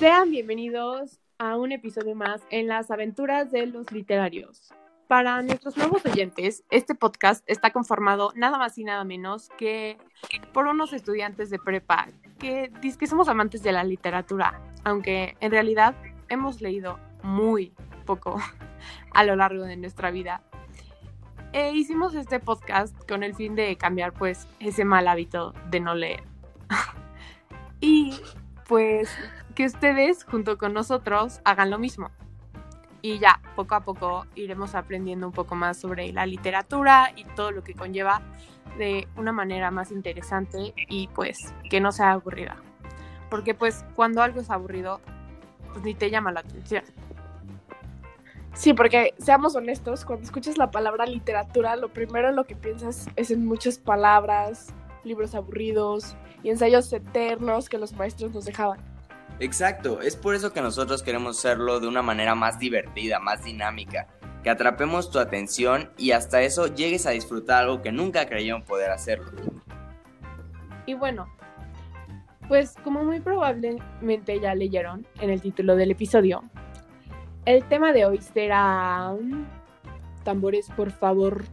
Sean bienvenidos a un episodio más en las aventuras de los literarios. Para nuestros nuevos oyentes, este podcast está conformado nada más y nada menos que por unos estudiantes de prepa que dicen que somos amantes de la literatura, aunque en realidad hemos leído muy poco a lo largo de nuestra vida. E hicimos este podcast con el fin de cambiar pues ese mal hábito de no leer. y pues que ustedes junto con nosotros hagan lo mismo y ya poco a poco iremos aprendiendo un poco más sobre la literatura y todo lo que conlleva de una manera más interesante y pues que no sea aburrida. Porque pues cuando algo es aburrido, pues ni te llama la atención. Sí, porque seamos honestos, cuando escuchas la palabra literatura, lo primero en lo que piensas es en muchas palabras, libros aburridos y ensayos eternos que los maestros nos dejaban. Exacto, es por eso que nosotros queremos hacerlo de una manera más divertida, más dinámica, que atrapemos tu atención y hasta eso llegues a disfrutar algo que nunca creyeron poder hacerlo. Y bueno, pues como muy probablemente ya leyeron en el título del episodio, el tema de hoy será... Tambores, por favor.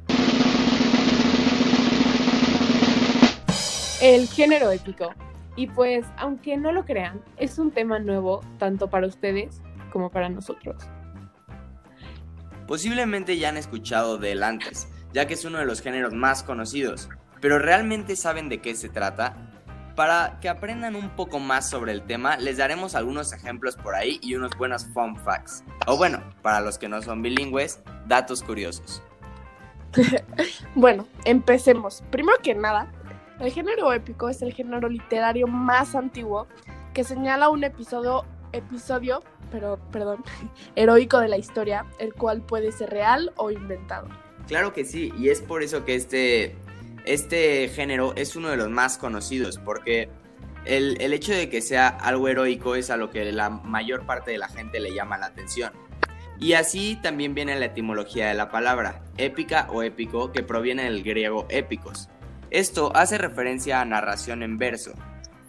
El género épico. Y pues, aunque no lo crean, es un tema nuevo tanto para ustedes como para nosotros. Posiblemente ya han escuchado de él antes, ya que es uno de los géneros más conocidos, pero ¿realmente saben de qué se trata? Para que aprendan un poco más sobre el tema, les daremos algunos ejemplos por ahí y unos buenos fun facts. O bueno, para los que no son bilingües, datos curiosos. bueno, empecemos. Primero que nada, el género épico es el género literario más antiguo que señala un episodio, episodio, pero perdón, heroico de la historia, el cual puede ser real o inventado. Claro que sí, y es por eso que este, este género es uno de los más conocidos, porque el, el hecho de que sea algo heroico es a lo que la mayor parte de la gente le llama la atención. Y así también viene la etimología de la palabra, épica o épico, que proviene del griego épicos, esto hace referencia a narración en verso,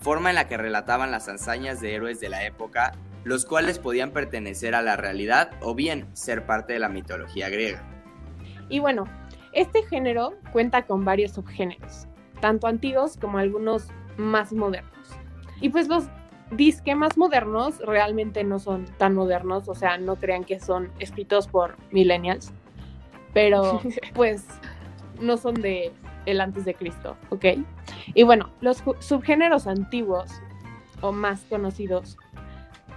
forma en la que relataban las hazañas de héroes de la época, los cuales podían pertenecer a la realidad o bien ser parte de la mitología griega. Y bueno, este género cuenta con varios subgéneros, tanto antiguos como algunos más modernos. Y pues los disque más modernos realmente no son tan modernos, o sea, no crean que son escritos por millennials, pero pues no son de el antes de Cristo, ¿ok? Y bueno, los subgéneros antiguos o más conocidos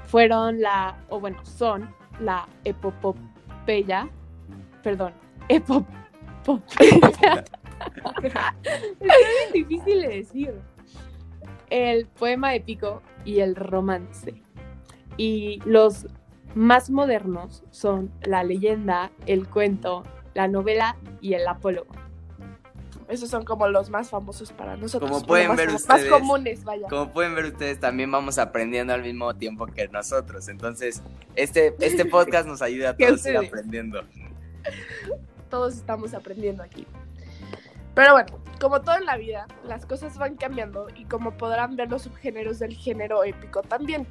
fueron la, o bueno, son la epopopeya, perdón, epopopeya. es muy difícil de decir. El poema épico y el romance. Y los más modernos son la leyenda, el cuento, la novela y el apólogo. Esos son como los más famosos para nosotros. Como pueden ver ustedes. Más comunes, vaya. Como pueden ver ustedes, también vamos aprendiendo al mismo tiempo que nosotros. Entonces, este, este podcast nos ayuda a todos a ir aprendiendo. Todos estamos aprendiendo aquí. Pero bueno, como todo en la vida, las cosas van cambiando y como podrán ver los subgéneros del género épico también.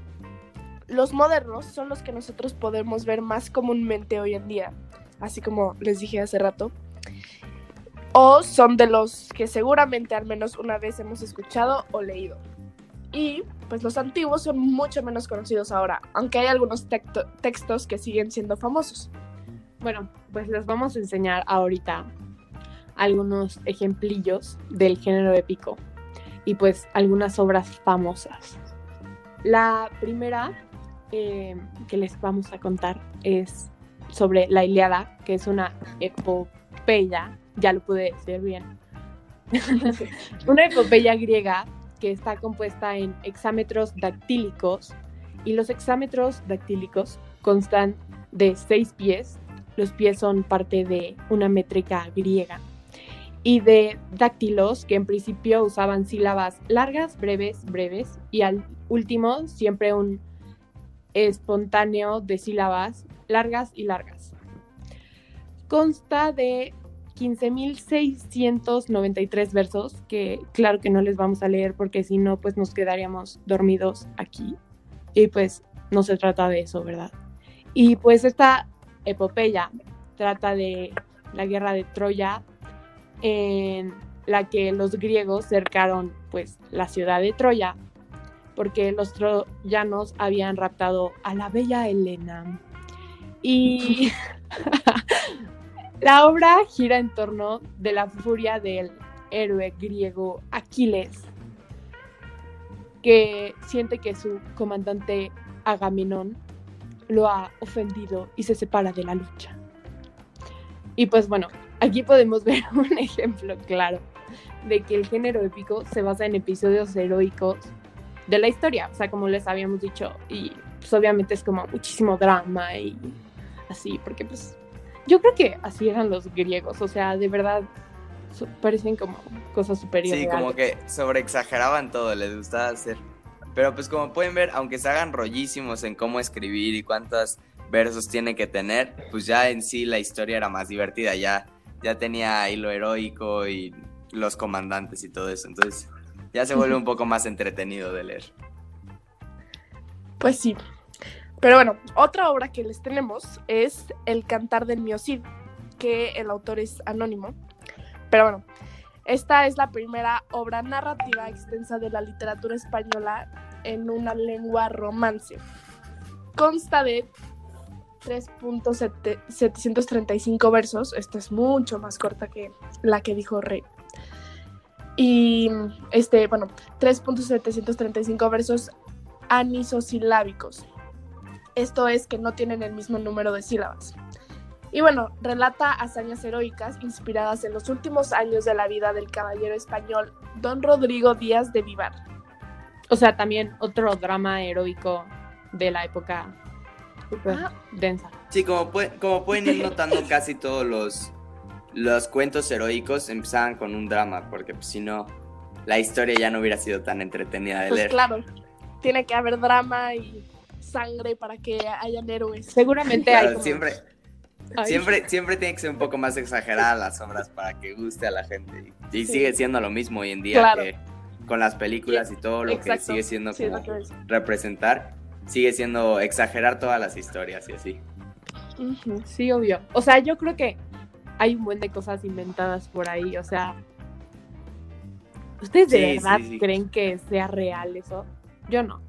Los modernos son los que nosotros podemos ver más comúnmente hoy en día, así como les dije hace rato o son de los que seguramente al menos una vez hemos escuchado o leído. Y pues los antiguos son mucho menos conocidos ahora, aunque hay algunos textos que siguen siendo famosos. Bueno, pues les vamos a enseñar ahorita algunos ejemplillos del género épico y pues algunas obras famosas. La primera eh, que les vamos a contar es sobre la Iliada, que es una epopeya ya lo pude decir bien. una epopeya griega que está compuesta en hexámetros dactílicos y los hexámetros dactílicos constan de seis pies, los pies son parte de una métrica griega, y de dáctilos que en principio usaban sílabas largas, breves, breves, y al último siempre un espontáneo de sílabas largas y largas. Consta de 15.693 versos, que claro que no les vamos a leer porque si no, pues nos quedaríamos dormidos aquí. Y pues no se trata de eso, ¿verdad? Y pues esta epopeya trata de la guerra de Troya en la que los griegos cercaron pues la ciudad de Troya porque los troyanos habían raptado a la bella Helena. Y la obra gira en torno de la furia del héroe griego Aquiles, que siente que su comandante Agamenón lo ha ofendido y se separa de la lucha. Y pues bueno, aquí podemos ver un ejemplo claro de que el género épico se basa en episodios heroicos de la historia, o sea, como les habíamos dicho, y pues obviamente es como muchísimo drama y así, porque pues yo creo que así eran los griegos, o sea, de verdad parecen como cosas superiores. Sí, como que sobreexageraban todo, les gustaba hacer. Pero pues como pueden ver, aunque se hagan rollísimos en cómo escribir y cuántos versos tiene que tener, pues ya en sí la historia era más divertida, ya, ya tenía hilo heroico y los comandantes y todo eso, entonces ya se vuelve un poco más entretenido de leer. Pues sí. Pero bueno, otra obra que les tenemos es El Cantar del Miocid, que el autor es anónimo. Pero bueno, esta es la primera obra narrativa extensa de la literatura española en una lengua romance. Consta de 3.735 versos. Esta es mucho más corta que la que dijo Rey. Y este, bueno, 3.735 versos anisosilábicos. Esto es que no tienen el mismo número de sílabas. Y bueno, relata hazañas heroicas inspiradas en los últimos años de la vida del caballero español don Rodrigo Díaz de Vivar. O sea, también otro drama heroico de la época ah. densa. Sí, como, como pueden ir notando casi todos los, los cuentos heroicos empezaban con un drama, porque pues, si no, la historia ya no hubiera sido tan entretenida de pues leer. Claro, tiene que haber drama y sangre para que hayan héroes. Seguramente hay. Siempre, siempre, siempre tiene que ser un poco más exagerada las obras para que guste a la gente. Y sigue siendo lo mismo hoy en día que con las películas y todo lo que sigue siendo como representar, sigue siendo exagerar todas las historias y así. Sí, obvio. O sea, yo creo que hay un buen de cosas inventadas por ahí. O sea, ¿ustedes de verdad creen que sea real eso? Yo no.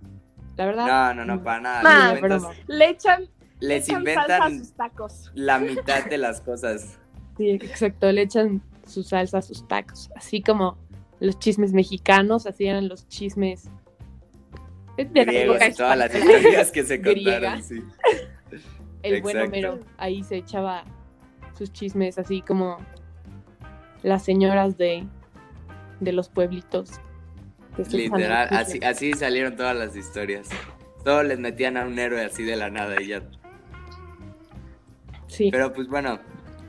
La verdad. No, no, no, para nada. Le echan. Les inventan sus tacos. la mitad de las cosas. Sí, exacto. Le echan su salsa a sus tacos. Así como los chismes mexicanos, así eran los chismes. De Griegos y todas las historias que se contaron, sí. El buen Homero ahí se echaba sus chismes así como las señoras de, de los pueblitos. Literal, así, así salieron todas las historias. Todos les metían a un héroe así de la nada y ya. Sí. Pero pues bueno,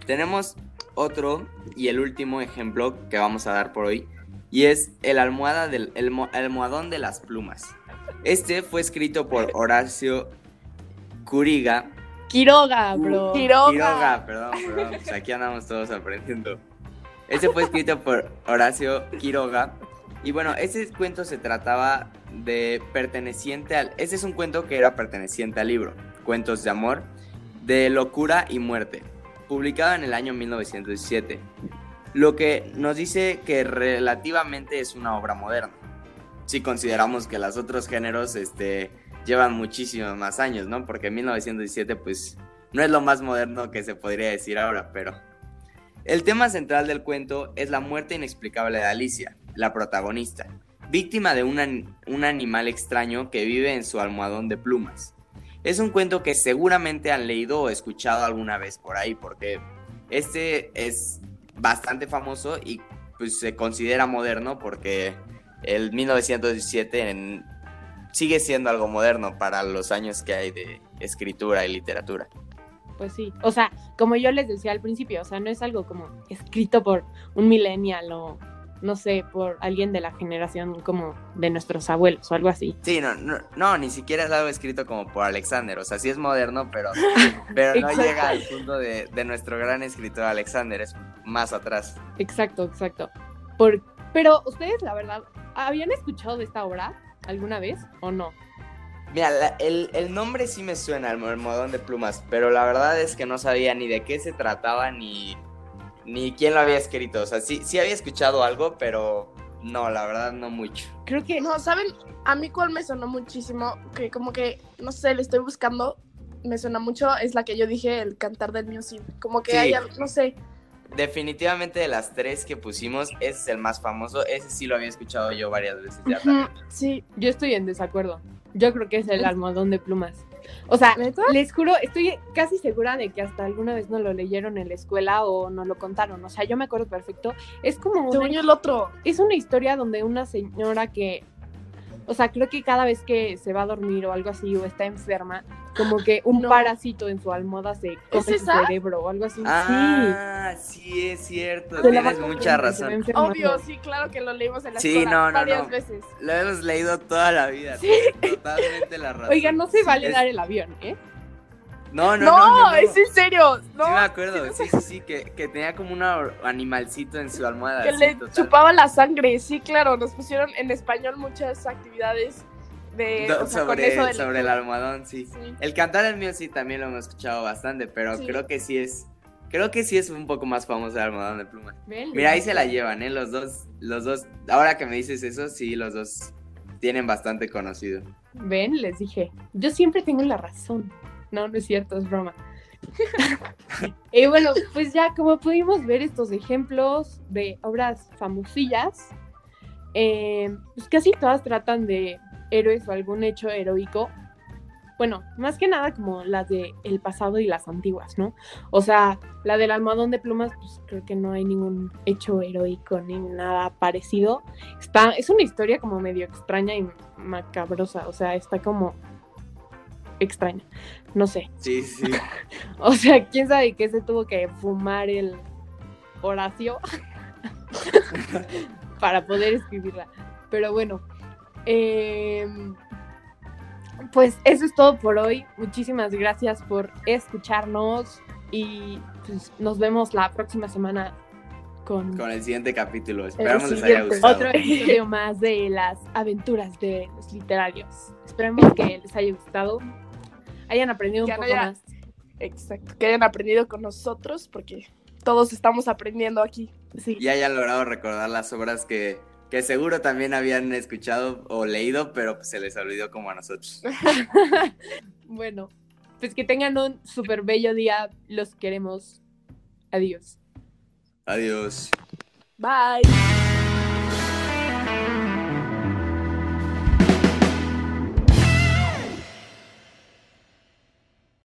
tenemos otro y el último ejemplo que vamos a dar por hoy. Y es el, almohada del, el, almohadón de las plumas. Este fue escrito por Horacio Curiga. Quiroga, bro. Quiroga. Quiroga, perdón, perdón. Pues aquí andamos todos aprendiendo. Este fue escrito por Horacio Quiroga y bueno, ese cuento se trataba de perteneciente al... Ese es un cuento que era perteneciente al libro, Cuentos de Amor, de Locura y Muerte, publicado en el año 1917. Lo que nos dice que relativamente es una obra moderna. Si consideramos que los otros géneros este, llevan muchísimos más años, ¿no? Porque 1917 pues no es lo más moderno que se podría decir ahora, pero... El tema central del cuento es la muerte inexplicable de Alicia, la protagonista, víctima de un animal extraño que vive en su almohadón de plumas. Es un cuento que seguramente han leído o escuchado alguna vez por ahí, porque este es bastante famoso y pues se considera moderno porque el 1917 sigue siendo algo moderno para los años que hay de escritura y literatura. Pues sí, o sea, como yo les decía al principio, o sea, no es algo como escrito por un millennial o no sé, por alguien de la generación como de nuestros abuelos o algo así. Sí, no, no, ni siquiera es algo escrito como por Alexander, o sea, sí es moderno, pero, pero no llega al punto de, nuestro gran escritor Alexander, es más atrás. Exacto, exacto. Por, pero ustedes, la verdad, ¿habían escuchado de esta obra alguna vez o no? Mira, la- el, el nombre sí me suena, el almohadón de plumas, pero la verdad es que no sabía ni de qué se trataba ni, ni quién lo había escrito. O sea, sí, sí había escuchado algo, pero no, la verdad no mucho. Creo que No, ¿saben? A mí cuál me sonó muchísimo, que como que, no sé, le estoy buscando, me suena mucho, es la que yo dije, el cantar del music. Como que Sí. hay, al- no sé, Definitivamente de las tres que pusimos, ese es el más famoso. Ese sí lo había escuchado yo varias veces ya también. sí. yo estoy en desacuerdo. Yo creo que es el almohadón de plumas. O sea, ¿Neta? les juro, estoy casi segura de que hasta alguna vez nos lo leyeron en la escuela o nos lo contaron. O sea, yo me acuerdo perfecto. Es como una, el otro. es una historia donde una señora que, o sea, creo que cada vez que se va a dormir o algo así o está enferma, como que un No. parásito en su almohada se come su esa? cerebro o algo así. Ah, sí, es cierto. sí. Se la va Tienes mucha razón. Obvio, sí, claro que lo leímos en la Sí, escuela no, no, varias no. veces. Lo hemos leído toda la vida. Sí. Totalmente la razón. Oiga, no se vale es- dar el avión, ¿eh? No, no, No, no. es en serio. No, Sí me acuerdo, sí, sí, sí, que, que tenía como un animalcito en su almohada. que le total. chupaba la sangre. Sí, claro, nos pusieron en español muchas actividades de, Do- o sea, con sobre, eso del- sobre el almohadón, sí. Sí. El cantar el mío sí también lo hemos escuchado bastante, pero Sí. creo que sí es. Creo que sí es un poco más famoso el almohadón de plumas. Ven, Mira, ahí se la llevan, ¿eh? Los dos, los dos. Ahora que me dices eso, sí, los dos tienen bastante conocido. Ven, les dije. Yo siempre tengo la razón. No, no es cierto, es broma. y bueno, pues ya como pudimos ver estos ejemplos de obras famosillas, eh, pues casi todas tratan de héroes o algún hecho heroico. Bueno, más que nada como las de el pasado y las antiguas, ¿no? O sea, la del almohadón de plumas, pues creo que no hay ningún hecho heroico ni nada parecido. Está, es una historia como medio extraña y macabrosa, o sea, está como extraña, no sé. Sí, sí. O sea, quién sabe qué se tuvo que fumar el Horacio para poder escribirla. Pero bueno, eh, pues eso es todo por hoy. Muchísimas gracias por escucharnos y pues, nos vemos la próxima semana con Con el siguiente capítulo. Esperamos les haya gustado. otro episodio más de las aventuras de los literarios. Esperemos que les haya gustado, hayan aprendido un Que poco haya- más. Exacto. Que hayan aprendido con nosotros, porque todos estamos aprendiendo aquí. Sí. Y hayan logrado recordar las obras que, que seguro también habían escuchado o leído, pero pues se les olvidó como a nosotros. bueno, pues que tengan un súper bello día. Los queremos. Adiós. Adiós. Bye.